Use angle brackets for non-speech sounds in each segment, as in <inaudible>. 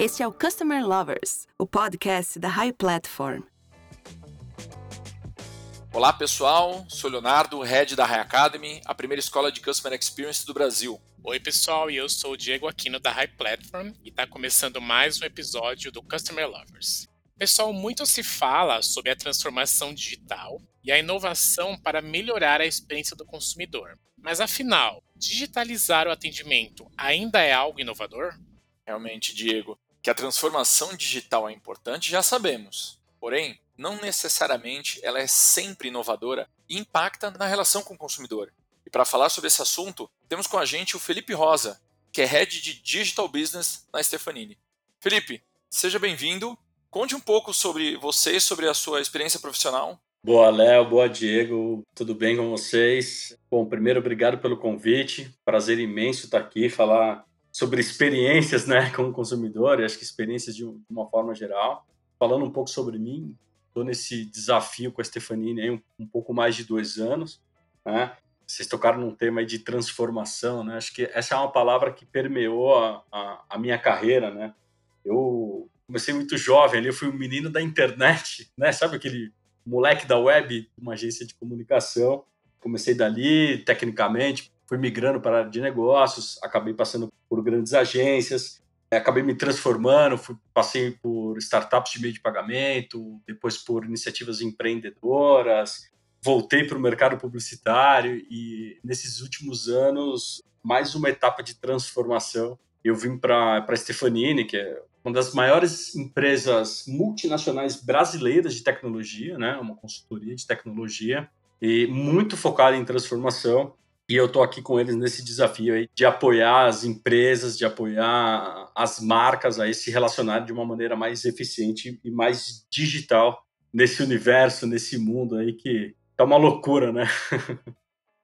Este é o Customer Lovers, o podcast da High Platform. Olá pessoal, sou Leonardo, head da High Academy, a primeira escola de Customer Experience do Brasil. Oi pessoal, e eu sou o Diego Aquino da High Platform e está começando mais um episódio do Customer Lovers. Pessoal, muito se fala sobre a transformação digital e a inovação para melhorar a experiência do consumidor. Mas afinal, digitalizar o atendimento ainda é algo inovador? Realmente, Diego, que a transformação digital é importante já sabemos. Porém, não necessariamente ela é sempre inovadora e impacta na relação com o consumidor. E para falar sobre esse assunto, temos com a gente o Felipe Rosa, que é Head de Digital Business na Stefanini. Felipe, seja bem-vindo Conte um pouco sobre você, sobre a sua experiência profissional. Boa, Léo. Boa, Diego. Tudo bem com vocês? Bom, primeiro, obrigado pelo convite. Prazer imenso estar aqui, falar sobre experiências né, <laughs> como consumidor, e acho que experiências de uma forma geral. Falando um pouco sobre mim, estou nesse desafio com a Stefanini aí um, um pouco mais de dois anos. Né? Vocês tocaram num tema de transformação, né? Acho que essa é uma palavra que permeou a, a, a minha carreira, né? Eu comecei muito jovem eu fui um menino da internet, né? Sabe aquele moleque da web, uma agência de comunicação. Comecei dali, tecnicamente, fui migrando para a área de negócios, acabei passando por grandes agências, acabei me transformando, fui, passei por startups de meio de pagamento, depois por iniciativas empreendedoras, voltei para o mercado publicitário e nesses últimos anos, mais uma etapa de transformação. Eu vim para a Stefanini, que é uma das maiores empresas multinacionais brasileiras de tecnologia, né? Uma consultoria de tecnologia e muito focada em transformação. E eu estou aqui com eles nesse desafio aí de apoiar as empresas, de apoiar as marcas a se relacionarem de uma maneira mais eficiente e mais digital nesse universo, nesse mundo aí que tá uma loucura, né? <laughs>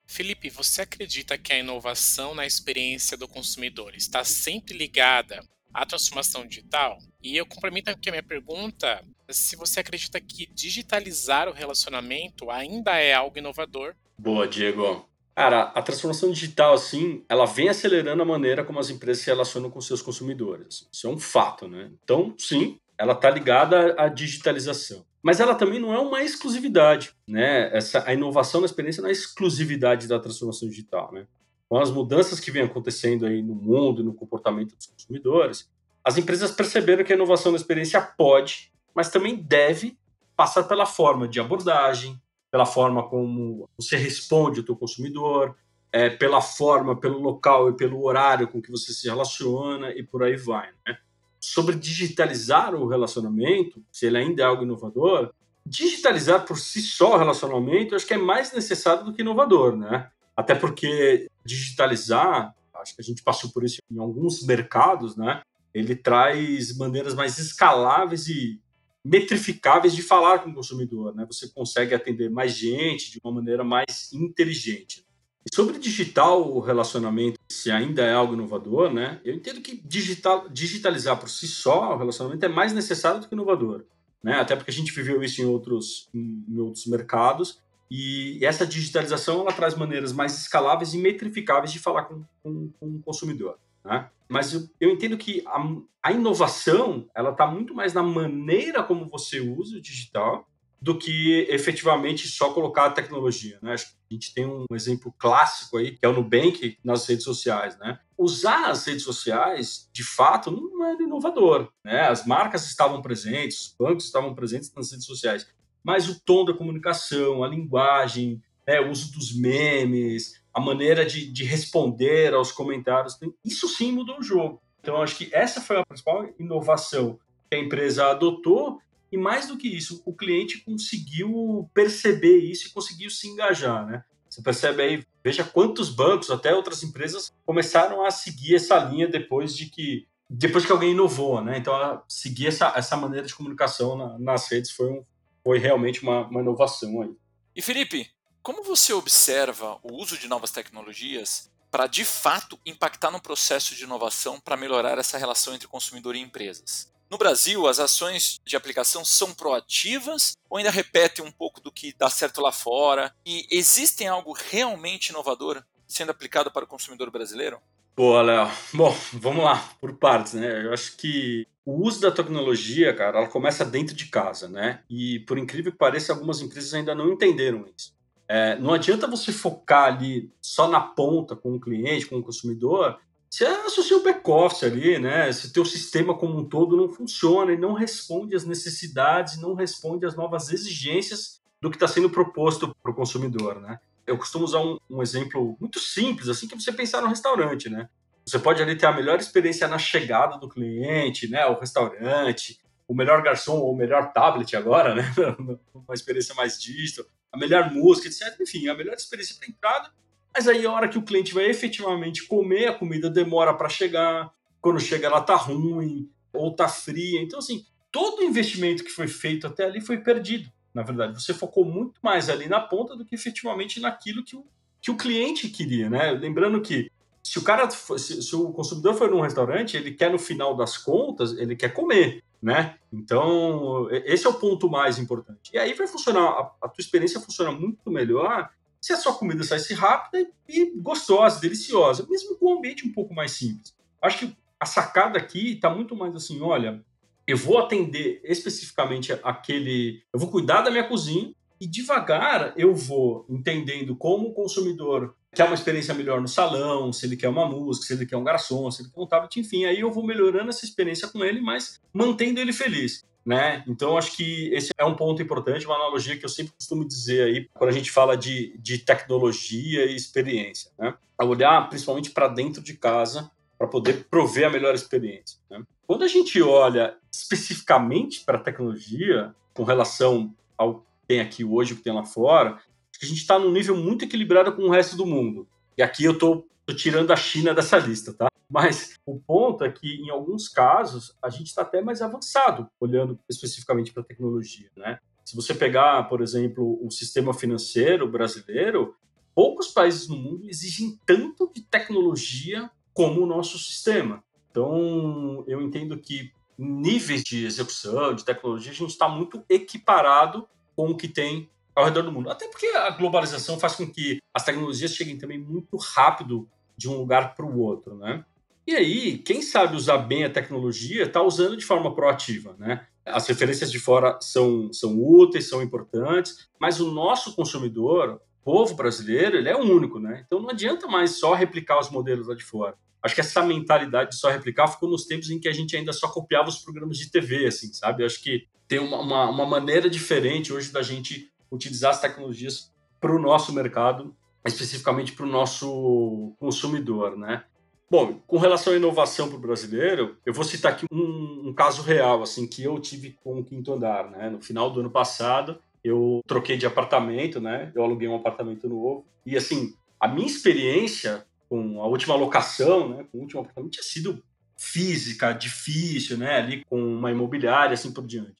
Felipe, você acredita que a inovação na experiência do consumidor está sempre ligada a transformação digital. E eu complemento aqui a minha pergunta se você acredita que digitalizar o relacionamento ainda é algo inovador. Boa, Diego. Cara, a transformação digital, assim, ela vem acelerando a maneira como as empresas se relacionam com seus consumidores. Isso é um fato, né? Então, sim, ela está ligada à digitalização. Mas ela também não é uma exclusividade, né? Essa, a inovação na experiência não é exclusividade da transformação digital, né? com as mudanças que vêm acontecendo aí no mundo no comportamento dos consumidores, as empresas perceberam que a inovação na experiência pode, mas também deve passar pela forma de abordagem, pela forma como você responde ao teu consumidor, é, pela forma, pelo local e pelo horário com que você se relaciona e por aí vai. Né? Sobre digitalizar o relacionamento, se ele ainda é algo inovador, digitalizar por si só o relacionamento, acho que é mais necessário do que inovador, né? Até porque digitalizar, acho que a gente passou por isso em alguns mercados, né? Ele traz maneiras mais escaláveis e metrificáveis de falar com o consumidor, né? Você consegue atender mais gente de uma maneira mais inteligente. E sobre digital, o relacionamento, se ainda é algo inovador, né? Eu entendo que digital, digitalizar por si só o relacionamento é mais necessário do que inovador, né? Até porque a gente viveu isso em outros, em, outros mercados e essa digitalização ela traz maneiras mais escaláveis e metrificáveis de falar com, com, com o consumidor. Né? Mas eu, entendo que a, a inovação ela está muito mais na maneira como você usa o digital do que efetivamente só colocar a tecnologia. Né? Acho que a gente tem um exemplo clássico aí, que é o Nubank nas redes sociais. Né? Usar as redes sociais, de fato, não é inovador. Né? As marcas estavam presentes, os bancos estavam presentes nas redes sociais mas o tom da comunicação, a linguagem, né, o uso dos memes, a maneira de, de responder aos comentários, isso sim mudou o jogo. Então, acho que essa foi a principal inovação que a empresa adotou e mais do que isso, o cliente conseguiu perceber isso e conseguiu se engajar, né? Você percebe aí, veja quantos bancos, até outras empresas, começaram a seguir essa linha depois de que depois que alguém inovou, né? Então, seguir essa, essa maneira de comunicação na, nas redes foi um, foi realmente uma, uma inovação aí. E Felipe, como você observa o uso de novas tecnologias para de fato impactar no processo de inovação para melhorar essa relação entre consumidor e empresas? No Brasil, as ações de aplicação são proativas ou ainda repetem um pouco do que dá certo lá fora? E existem algo realmente inovador sendo aplicado para o consumidor brasileiro? Boa, Léo. Bom, vamos lá, por partes, né? Eu acho que o uso da tecnologia, cara, ela começa dentro de casa, né? E por incrível que pareça, algumas empresas ainda não entenderam isso. É, não adianta você focar ali só na ponta com o cliente, com o consumidor, se o seu back-office ali, né? Se teu sistema como um todo não funciona e não responde às necessidades, não responde às novas exigências do que está sendo proposto para o consumidor, né? Eu costumo usar um, um, exemplo muito simples, assim, que você pensar no restaurante, né? Você pode ali ter a melhor experiência na chegada do cliente, né? O restaurante, o melhor garçom ou o melhor tablet agora, né? <laughs> Uma experiência mais digital, a melhor música, etc. Enfim, a melhor experiência para entrada. Mas aí a hora que o cliente vai efetivamente comer, a comida demora para chegar. Quando chega, ela tá ruim ou tá fria. Então, assim, todo o investimento que foi feito até ali foi perdido na verdade. Você focou muito mais ali na ponta do que efetivamente naquilo que o, que o cliente queria, né? Lembrando que se o cara, se, se, o consumidor for num restaurante, ele quer no final das contas, ele quer comer, né? Então, esse é o ponto mais importante. E aí vai funcionar, a, a tua experiência funciona muito melhor se a sua comida saísse rápida e gostosa, deliciosa, mesmo com um ambiente um pouco mais simples. Acho que a sacada aqui está muito mais assim, olha, eu vou atender especificamente aquele. Eu vou cuidar da minha cozinha e devagar eu vou entendendo como o consumidor quer uma experiência melhor no salão, se ele quer uma música, se ele quer um garçom, se ele quer um tablet, enfim, aí eu vou melhorando essa experiência com ele, mas mantendo ele feliz. Né? Então, acho que esse é um ponto importante, uma analogia que eu sempre costumo dizer aí, quando a gente fala de, de tecnologia e experiência. Né? Olhar principalmente para dentro de casa para poder prover a melhor experiência. Né? Quando a gente olha especificamente para a tecnologia, com relação ao tem aqui hoje, o que tem lá fora, a gente está num nível muito equilibrado com o resto do mundo. E aqui eu estou tirando a China dessa lista, tá? Mas o ponto é que, em alguns casos, a gente está até mais avançado, olhando especificamente para a tecnologia, né? Se você pegar, por exemplo, o sistema financeiro brasileiro, poucos países no mundo exigem tanto de tecnologia como o nosso sistema. Então, eu entendo que níveis de execução, de tecnologia, a gente está muito equiparado com o que tem ao redor do mundo. Até porque a globalização faz com que as tecnologias cheguem também muito rápido de um lugar para o outro, né? E aí, quem sabe usar bem a tecnologia está usando de forma proativa, né? As referências de fora são, são úteis, são importantes, mas o nosso consumidor, povo brasileiro, ele é único, né? Então não adianta mais só replicar os modelos lá de fora. Acho que essa mentalidade de só replicar ficou nos tempos em que a gente ainda só copiava os programas de TV, assim, sabe? Acho que tem uma, uma, uma maneira diferente hoje da gente utilizar as tecnologias para o nosso mercado, especificamente para o nosso consumidor, né? Bom, com relação à inovação para o brasileiro, eu vou citar aqui um, um, caso real, assim, que eu tive com o Quinto Andar, né? No final do ano passado, eu troquei de apartamento, né? Eu aluguei um apartamento novo e, assim, a minha experiência com a última locação, né, com o último apartamento, tinha sido física, difícil, né, ali com uma imobiliária, assim por diante.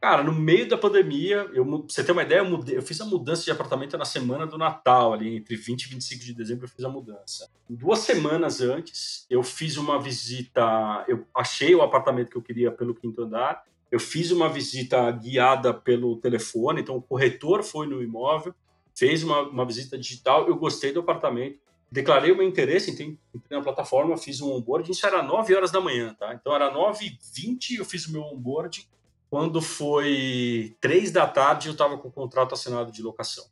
Cara, no meio da pandemia, eu, você ter uma ideia, eu, mudei, eu fiz a mudança de apartamento na semana do Natal, ali entre 20 e 25 de dezembro eu fiz a mudança. Duas semanas antes, eu fiz uma visita, eu achei o apartamento que eu queria pelo quinto andar, eu fiz uma visita guiada pelo telefone, então o corretor foi no imóvel, fez uma, uma visita digital, eu gostei do apartamento, declarei o meu interesse, entrei, na plataforma, fiz um onboarding, isso era 9 horas da manhã, tá? Então era 9 h 20 eu fiz o meu onboarding, quando foi 3 da tarde eu estava com o contrato assinado de locação.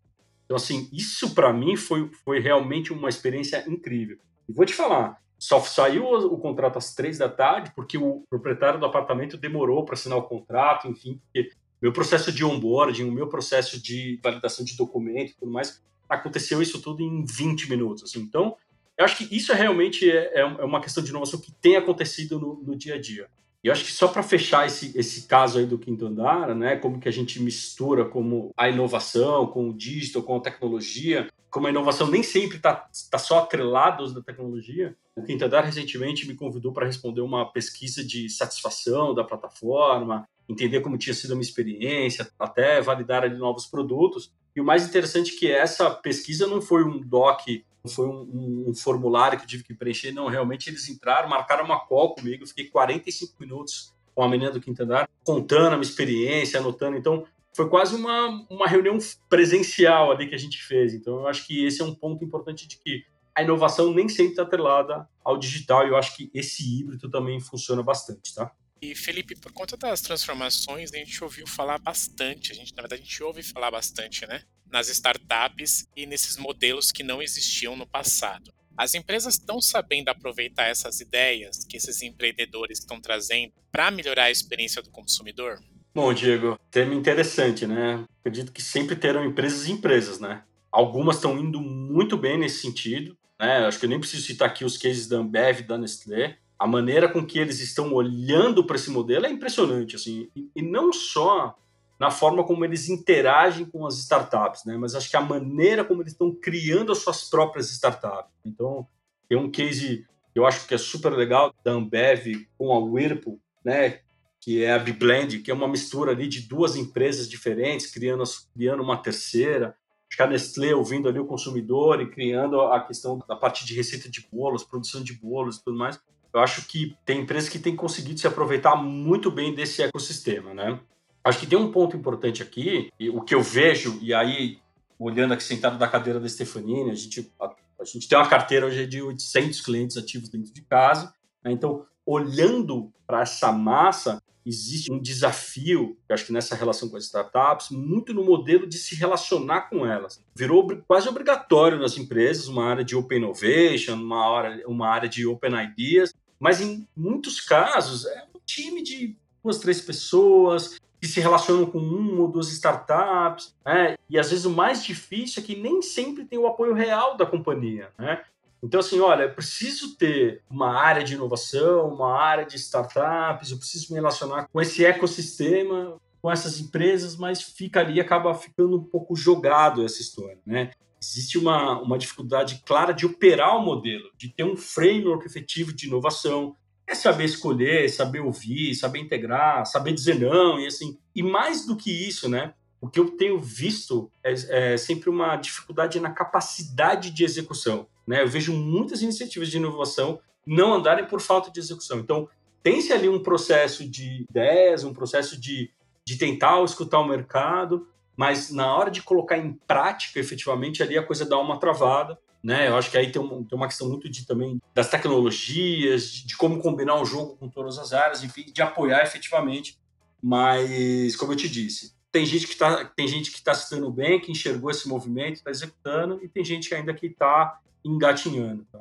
Então assim, isso para mim foi, foi realmente uma experiência incrível. E vou te falar, só saiu o, contrato às 3 da tarde porque o proprietário do apartamento demorou para assinar o contrato, enfim, porque meu processo de onboarding, o meu processo de validação de documento e tudo mais aconteceu isso tudo em 20 minutos. Assim. Então, eu acho que isso é realmente é, é, é uma questão de inovação que tem acontecido no, no dia a dia. E eu acho que só para fechar esse, esse caso aí do quinto andar, né, como que a gente mistura como a inovação com o digital, com a tecnologia, como a inovação nem sempre está tá só atrelada da tecnologia. O quinto andar recentemente me convidou para responder uma pesquisa de satisfação da plataforma, entender como tinha sido a minha experiência, até validar ali novos produtos. E o mais interessante é que essa pesquisa não foi um doc, foi um, um, um, formulário que eu tive que preencher, não, realmente eles entraram, marcaram uma call comigo, eu fiquei 45 minutos com a menina do quinto andar, contando a minha experiência, anotando, então foi quase uma, uma reunião presencial ali que a gente fez, então eu acho que esse é um ponto importante de que a inovação nem sempre está atrelada ao digital, e eu acho que esse híbrido também funciona bastante, tá? E Felipe, por conta das transformações, a gente ouviu falar bastante, a gente, na verdade, a gente ouve falar bastante, né? Nas startups e nesses modelos que não existiam no passado. As empresas estão sabendo aproveitar essas ideias que esses empreendedores estão trazendo para melhorar a experiência do consumidor? Bom, Diego, tema interessante, né? Acredito que sempre terão empresas e empresas, né? Algumas estão indo muito bem nesse sentido, né? Acho que eu nem preciso citar aqui os cases da Ambev e da Nestlé. A maneira com que eles estão olhando para esse modelo é impressionante, assim, e, não só na forma como eles interagem com as startups, né? Mas acho que a maneira como eles estão criando as suas próprias startups. Então, tem um case eu acho que é super legal da Ambev com a Whirlpool, né? Que é a Biblend, que é uma mistura ali de duas empresas diferentes, criando, criando uma terceira. Acho que a Nestlé ouvindo ali o consumidor e criando a questão da parte de receita de bolos, produção de bolos e tudo mais. Eu acho que tem empresas que têm conseguido se aproveitar muito bem desse ecossistema, né? Acho que tem um ponto importante aqui, e o que eu vejo, e aí, olhando aqui sentado da cadeira da Stefanini, a gente, a, a gente tem uma carteira hoje de 800 clientes ativos dentro de casa, né? então, olhando para essa massa, existe um desafio, eu acho que nessa relação com as startups, muito no modelo de se relacionar com elas. Virou quase obrigatório nas empresas uma área de Open Innovation, uma área, uma área de Open Ideas, mas em muitos casos é um time de duas, três pessoas, que se relacionam com uma ou duas startups, né? E às vezes o mais difícil é que nem sempre tem o apoio real da companhia, né? Então, assim, olha, eu preciso ter uma área de inovação, uma área de startups, eu preciso me relacionar com esse ecossistema, com essas empresas, mas fica ali, acaba ficando um pouco jogado essa história, né? Existe uma, uma dificuldade clara de operar o modelo, de ter um framework efetivo de inovação, é saber escolher, saber ouvir, saber integrar, saber dizer não e assim. E mais do que isso, né? O que eu tenho visto é, é sempre uma dificuldade na capacidade de execução. Né? Eu vejo muitas iniciativas de inovação não andarem por falta de execução. Então, tem-se ali um processo de ideias, um processo de, de tentar escutar o mercado, mas na hora de colocar em prática, efetivamente, ali a coisa dá uma travada né? Eu acho que aí tem, tem uma questão muito de também das tecnologias, de, de, como combinar o jogo com todas as áreas, enfim, de apoiar efetivamente. Mas, como eu te disse, tem gente que está tem gente que está se dando bem, que enxergou esse movimento, está executando, e tem gente ainda que está engatinhando. Tá?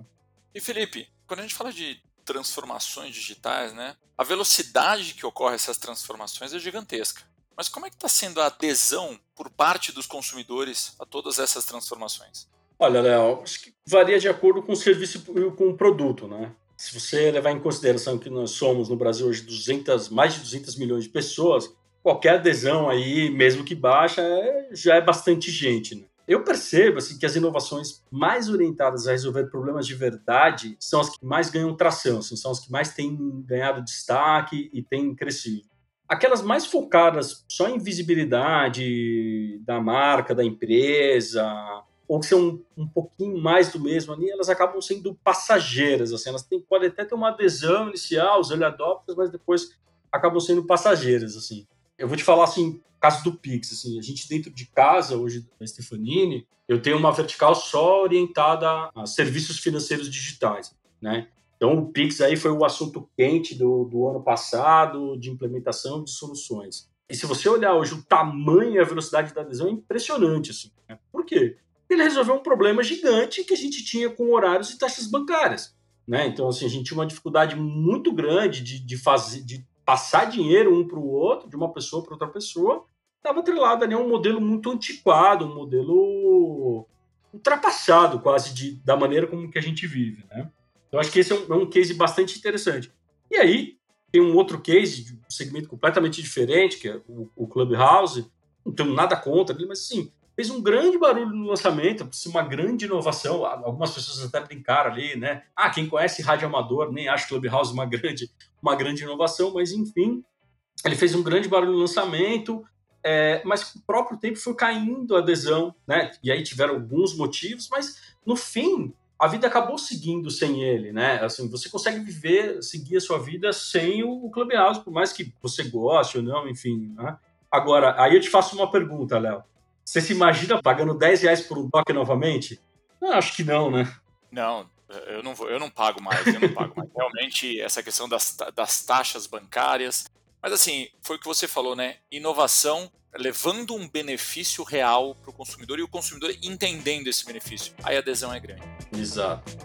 E Felipe, quando a gente fala de transformações digitais, né? A velocidade que ocorre essas transformações é gigantesca. Mas como é que está sendo a adesão por parte dos consumidores a todas essas transformações? Olha, Léo, acho que varia de acordo com o serviço e com o produto, né? Se você levar em consideração que nós somos no Brasil hoje 200, mais de 200 milhões de pessoas, qualquer adesão aí, mesmo que baixa, é, já é bastante gente, né? Eu percebo assim, que as inovações mais orientadas a resolver problemas de verdade são as que mais ganham tração, assim, são as que mais têm ganhado destaque e têm crescido. Aquelas mais focadas só em visibilidade da marca, da empresa, ou que são um pouquinho mais do mesmo ali, elas acabam sendo passageiras, assim, elas têm, podem até ter uma adesão inicial, os early adopters, mas depois acabam sendo passageiras, assim. Eu vou te falar, assim, caso do Pix, assim, a gente dentro de casa, hoje, da Stefanini, eu tenho uma vertical só orientada a serviços financeiros digitais, né? Então, o Pix aí foi o assunto quente do, do ano passado, de implementação de soluções. E se você olhar hoje o tamanho e a velocidade da adesão é impressionante, assim. Né? Por quê? ele resolveu um problema gigante que a gente tinha com horários e taxas bancárias. Né? Então, assim, a gente tinha uma dificuldade muito grande de, de, fazer, de passar dinheiro um para o outro, de uma pessoa para outra pessoa, estava atrelado ali a um modelo muito antiquado, um modelo ultrapassado quase de, da maneira como que a gente vive. Né? Então, acho que esse é um, é um case bastante interessante. E aí, tem um outro case de um segmento completamente diferente, que é o, o Clubhouse, não tenho nada contra, mas assim, fez um grande barulho no lançamento, uma grande inovação. Algumas pessoas até brincaram ali, né? Ah, quem conhece rádio amador nem acha Clubhouse uma grande, uma grande inovação, mas enfim, ele fez um grande barulho no lançamento, é, mas com o próprio tempo foi caindo a adesão, né? E aí tiveram alguns motivos, mas no fim a vida acabou seguindo sem ele, né? Assim, você consegue viver, seguir a sua vida sem o Clubhouse, por mais que você goste ou não, enfim. Né? Agora, aí eu te faço uma pergunta, Léo. Você se imagina pagando 10 reais por um toque novamente? Eu acho que não, né? Não, Eu não, vou, eu não pago mais, eu não pago mais. <laughs> Realmente, essa questão das, das taxas bancárias. Mas assim, foi o que você falou, né? Inovação levando um benefício real para o consumidor e o consumidor entendendo esse benefício. Aí a adesão é grande. Exato.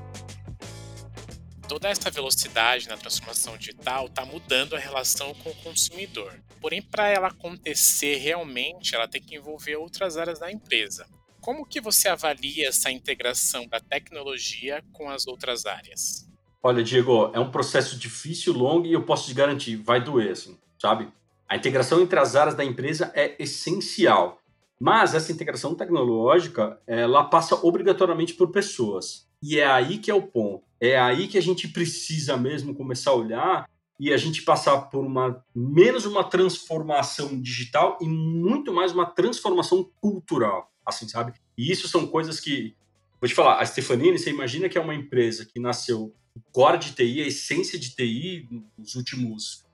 Toda essa velocidade na transformação digital está mudando a relação com o consumidor. Porém, para ela acontecer realmente, ela tem que envolver outras áreas da empresa. Como que você avalia essa integração da tecnologia com as outras áreas? Olha, Diego, é um processo difícil, longo e eu posso te garantir, vai doer, assim, sabe? A integração entre as áreas da empresa é essencial, mas essa integração tecnológica, ela passa obrigatoriamente por pessoas. E é aí que é o ponto. É aí que a gente precisa mesmo começar a olhar e a gente passar por uma menos uma transformação digital e muito mais uma transformação cultural, assim, sabe? E isso são coisas que vou te falar, a Stefanini, você imagina que é uma empresa que nasceu core de TI, a essência de TI nos últimos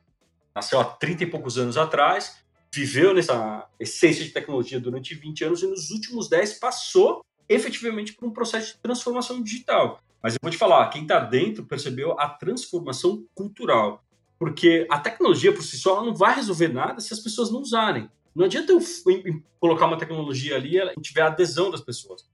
nasceu há 30 e poucos anos atrás, viveu nessa essência de tecnologia durante 20 anos e nos últimos 10 passou efetivamente por um processo de transformação digital. Mas eu vou te falar, quem está dentro percebeu a transformação cultural. Porque a tecnologia por si só não vai resolver nada se as pessoas não usarem. Não adianta eu colocar uma tecnologia ali e tiver a adesão das pessoas.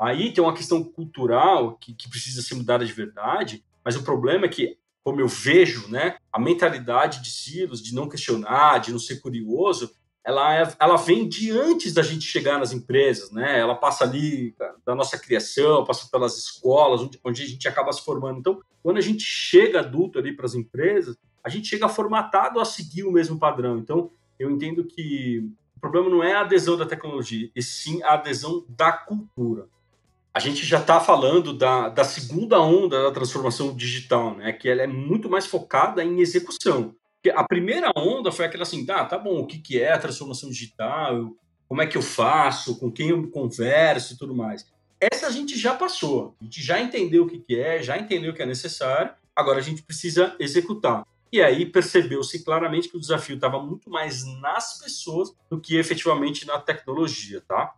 Aí tem uma questão cultural que, que precisa ser mudada de verdade, mas o problema é que como eu vejo, né, a mentalidade de Silos, de não questionar, de não ser curioso, ela, é, ela vem de antes da gente chegar nas empresas, né? Ela passa ali da nossa criação, passa pelas escolas, onde, onde a gente acaba se formando. Então, quando a gente chega adulto ali para as empresas, a gente chega formatado a seguir o mesmo padrão. Então, eu entendo que o problema não é a adesão da tecnologia, e sim a adesão da cultura a gente já está falando da, da segunda onda da transformação digital, né? Que ela é muito mais focada em execução. A primeira onda foi aquela assim, tá, tá bom, o que, que é a transformação digital? Como é que eu faço? Com quem eu converso e tudo mais. Essa a gente já passou. A gente já entendeu o que, que é, já entendeu o que é necessário. Agora a gente precisa executar. E aí percebeu-se claramente que o desafio estava muito mais nas pessoas do que efetivamente na tecnologia, tá?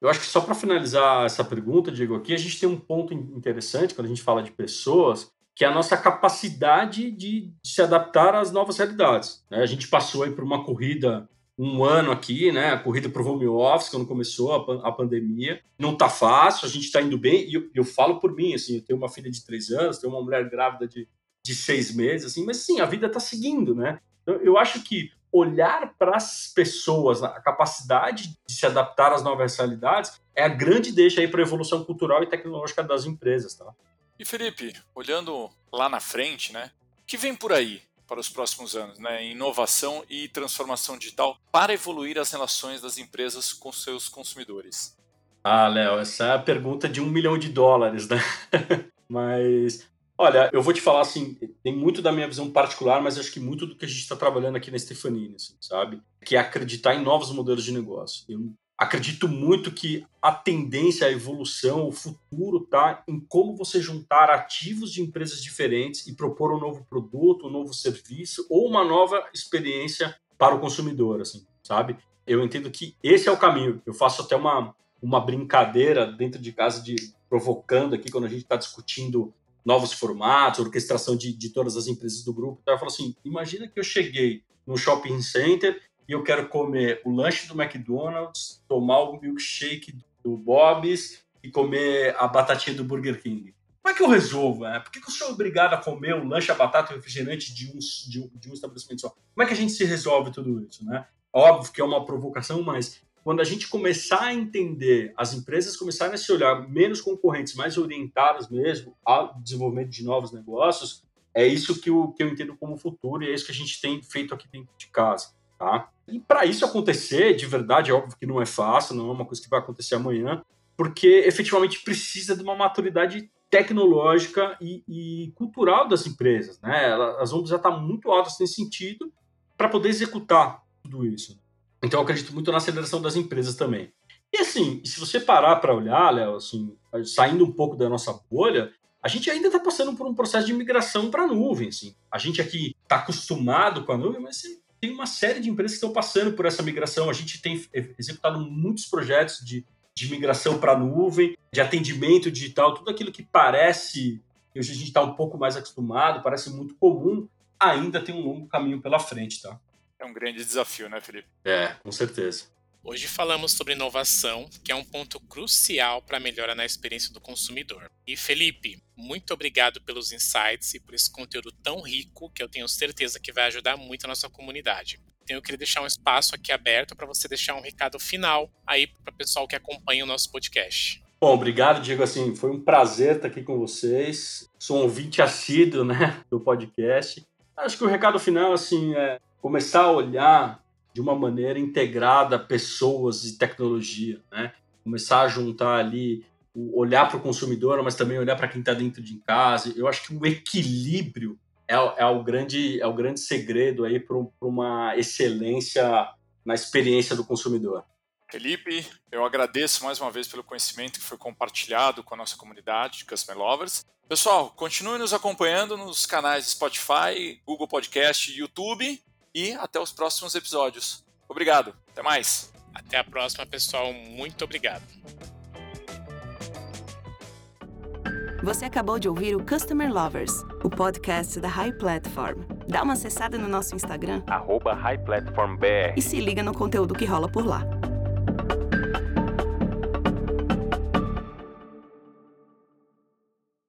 Eu acho que só para finalizar essa pergunta, Diego, aqui a gente tem um ponto interessante quando a gente fala de pessoas, que é a nossa capacidade de, se adaptar às novas realidades. Né? A gente passou aí por uma corrida um ano aqui, né? A corrida para o home office, quando começou a, a pandemia. Não tá fácil, a gente está indo bem, e eu, eu, falo por mim, assim, eu tenho uma filha de três anos, tenho uma mulher grávida de, de seis meses, assim, mas sim, a vida está seguindo, né? Eu, eu acho que olhar para as pessoas, a capacidade de se adaptar às novas realidades, é a grande deixa aí para a evolução cultural e tecnológica das empresas, tá? E Felipe, olhando lá na frente, né, o que vem por aí para os próximos anos, né, inovação e transformação digital para evoluir as relações das empresas com seus consumidores? Ah, Léo, essa é a pergunta de um milhão de dólares, né? <laughs> Mas Olha, eu vou te falar assim, tem muito da minha visão particular, mas acho que muito do que a gente está trabalhando aqui na Stefanini, assim, sabe? Que é acreditar em novos modelos de negócio. Eu acredito muito que a tendência, a evolução, o futuro tá em como você juntar ativos de empresas diferentes e propor um novo produto, um novo serviço ou uma nova experiência para o consumidor, assim, sabe? Eu entendo que esse é o caminho. Eu faço até uma, uma brincadeira dentro de casa de provocando aqui quando a gente está discutindo novos formatos, orquestração de, de todas as empresas do grupo. Então, eu falo assim: imagina que eu cheguei no shopping center e eu quero comer o lanche do McDonald's, tomar o milkshake do Bob's e comer a batatinha do Burger King. Como é que eu resolvo? Né? Por que, eu sou obrigado a comer o lanche, a batata e o refrigerante de um, de, um, de um estabelecimento só? Como é que a gente se resolve tudo isso? Né? Óbvio que é uma provocação, mas quando a gente começar a entender, as empresas começarem a se olhar menos concorrentes, mais orientadas mesmo ao desenvolvimento de novos negócios, é isso que eu, que eu entendo como futuro e é isso que a gente tem feito aqui dentro de casa. Tá? E para isso acontecer, de verdade, é óbvio que não é fácil, não é uma coisa que vai acontecer amanhã, porque efetivamente precisa de uma maturidade tecnológica e, e cultural das empresas. Né? Elas vão precisar estar muito altas nesse sentido para poder executar tudo isso. Então eu acredito muito na aceleração das empresas também. E assim, se você parar para olhar, Léo, assim, saindo um pouco da nossa bolha, a gente ainda está passando por um processo de migração para a nuvem. Assim. A gente aqui está acostumado com a nuvem, mas tem uma série de empresas que estão passando por essa migração. A gente tem executado muitos projetos de, de migração para a nuvem, de atendimento digital, tudo aquilo que parece que hoje a gente está um pouco mais acostumado, parece muito comum, ainda tem um longo caminho pela frente, tá? É um grande desafio, né, Felipe? É, com certeza. Hoje falamos sobre inovação, que é um ponto crucial para a melhora na experiência do consumidor. E Felipe, muito obrigado pelos insights e por esse conteúdo tão rico que eu tenho certeza que vai ajudar muito a nossa comunidade. Então eu queria deixar um espaço aqui aberto para você deixar um recado final aí para o pessoal que acompanha o nosso podcast. Bom, obrigado, Diego. Assim, foi um prazer estar aqui com vocês. Sou um ouvinte assíduo, né, do podcast. Acho que o recado final, assim, é começar a olhar de uma maneira integrada pessoas e tecnologia, né? Começar a juntar ali, olhar para o consumidor, mas também olhar para quem está dentro de casa. Eu acho que o equilíbrio é, é, o, grande, é o grande segredo aí para uma excelência na experiência do consumidor. Felipe, eu agradeço mais uma vez pelo conhecimento que foi compartilhado com a nossa comunidade de Customer Lovers. Pessoal, continue nos acompanhando nos canais Spotify, Google Podcast e YouTube e até os próximos episódios. Obrigado, até mais. Até a próxima, pessoal. Muito obrigado. Você acabou de ouvir o Customer Lovers, o podcast da High Platform. Dá uma acessada no nosso Instagram, @highplatformbr, e se liga no conteúdo que rola por lá.